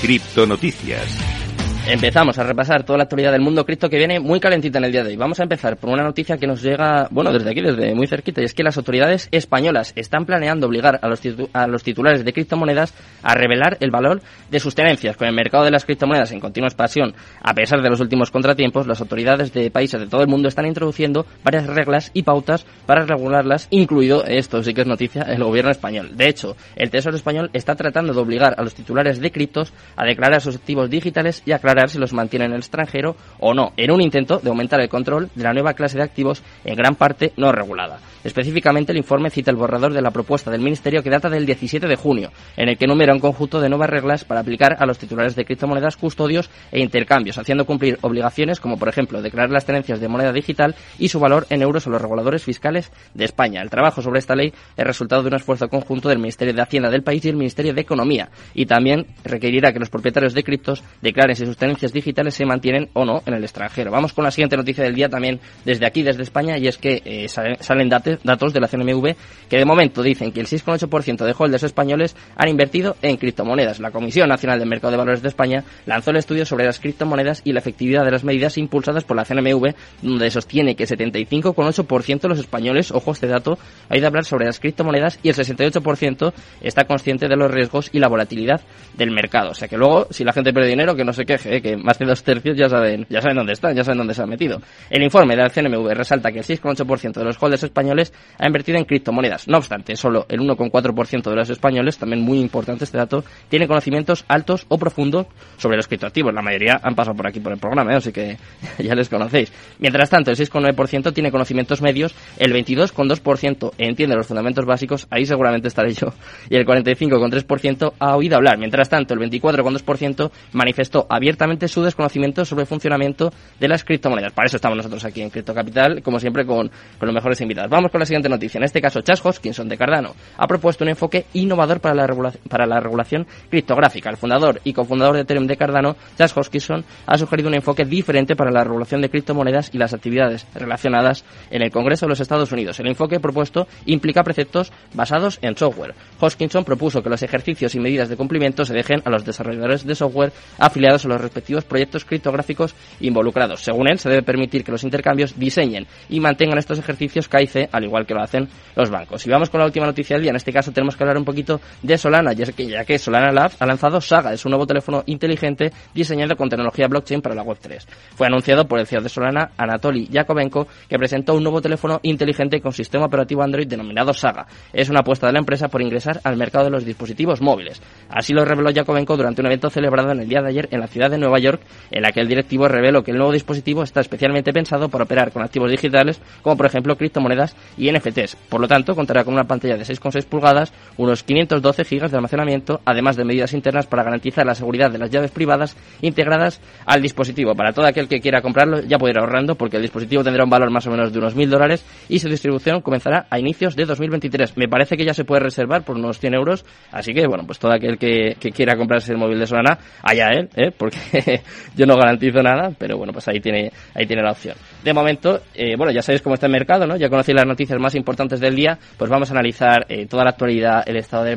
Criptonoticias. Empezamos a repasar toda la actualidad del mundo cripto que viene muy calentita en el día de hoy. Vamos a empezar por una noticia que nos llega, bueno, desde aquí, desde muy cerquita, y es que las autoridades españolas están planeando obligar a los, a los titulares de criptomonedas a revelar el valor de sus tenencias. Con el mercado de las criptomonedas en continua expansión, a pesar de los últimos contratiempos, las autoridades de países de todo el mundo están introduciendo varias reglas y pautas para regularlas, incluido, esto sí que es noticia, el gobierno español. De hecho, el Tesoro español está tratando de obligar a los titulares de criptos a declarar sus activos digitales y aclarar si los mantiene en el extranjero o no, en un intento de aumentar el control de la nueva clase de activos en gran parte no regulada. Específicamente, el informe cita el borrador de la propuesta del Ministerio que data del 17 de junio, en el que enumera un conjunto de nuevas reglas para aplicar a los titulares de criptomonedas, custodios e intercambios, haciendo cumplir obligaciones como, por ejemplo, declarar las tenencias de moneda digital y su valor en euros a los reguladores fiscales de España. El trabajo sobre esta ley es resultado de un esfuerzo conjunto del Ministerio de Hacienda del país y el Ministerio de Economía, y también requerirá que los propietarios de criptos declaren si sus digitales se mantienen o no en el extranjero. Vamos con la siguiente noticia del día también desde aquí, desde España, y es que eh, salen, datos de la CNMV que de momento dicen que el 6,8% de holders españoles han invertido en criptomonedas. La Comisión Nacional del Mercado de Valores de España lanzó el estudio sobre las criptomonedas y la efectividad de las medidas impulsadas por la CNMV, donde sostiene que 75,8% de los españoles, ojo este dato, ha ido a hablar sobre las criptomonedas y el 68% está consciente de los riesgos y la volatilidad del mercado. O sea que luego, si la gente pierde dinero, que no se queje, ¿eh? que más de dos tercios ya saben, ya saben dónde están, ya saben dónde se han metido. El informe del CNMV resalta que el 6,8% de los holders españoles ha invertido en criptomonedas. No obstante, solo el 1,4% de los españoles, también muy importante este dato, tiene conocimientos altos o profundos sobre los criptoactivos. La mayoría han pasado por aquí por el programa, ¿eh? así que ya les conocéis. Mientras tanto, el 6,9% tiene conocimientos medios, el 22,2% entiende los fundamentos básicos, ahí seguramente estaré yo, y el 45,3% ha oído hablar. Mientras tanto, el 24,2% manifestó abiertamente su desconocimiento sobre el funcionamiento de las criptomonedas. Para eso estamos nosotros aquí en Cripto Capital, como siempre con, los mejores invitados. Vamos con la siguiente noticia. En este caso, Chas Hoskinson de Cardano ha propuesto un enfoque innovador para la, para la regulación criptográfica. El fundador y cofundador de Ethereum de Cardano, Chas Hoskinson, ha sugerido un enfoque diferente para la regulación de criptomonedas y las actividades relacionadas en el Congreso de los Estados Unidos. El enfoque propuesto implica preceptos basados en software. Hoskinson propuso que los ejercicios y medidas de cumplimiento se dejen a los desarrolladores de software afiliados a los respectivos proyectos criptográficos involucrados. Según él, se debe permitir que los intercambios diseñen y mantengan estos ejercicios KIC, al igual que lo hacen los bancos. Y vamos con la última noticia del día. En este caso tenemos que hablar un poquito de Solana, ya que, ya que Solana Lab ha lanzado Saga, es un nuevo teléfono inteligente diseñado con tecnología blockchain para la Web3. Fue anunciado por el CEO de Solana, Anatoly Yakovenko, que presentó un nuevo teléfono inteligente con sistema operativo Android denominado Saga. Es una apuesta de la empresa por ingresar al mercado de los dispositivos móviles. Así lo reveló Yakovenko durante un evento celebrado en el día de ayer en la ciudad de Nueva York, en la que el directivo reveló que el nuevo dispositivo está especialmente pensado para operar con activos digitales, como por ejemplo criptomonedas y NFTs. Por lo tanto, contará con una pantalla de 6,6 pulgadas, unos 512 GB de almacenamiento, además de medidas internas para garantizar la seguridad de las llaves privadas integradas al dispositivo. Para todo aquel que quiera comprarlo, ya puede ir ahorrando porque el dispositivo tendrá un valor más o menos de unos 1.000 dólares y su distribución comenzará a inicios de 2023. Me parece que ya se puede reservar por unos 100 euros, así que bueno, pues todo aquel que, quiera comprarse el móvil de Solana, allá él, ¿eh? porque yo no garantizo nada, pero bueno, pues ahí tiene, ahí tiene la opción. De momento, eh, bueno, ya sabéis cómo está el mercado, ¿no? Ya conocéis las noticias más importantes del día, pues vamos a analizar eh, toda la actualidad, el estado del mercado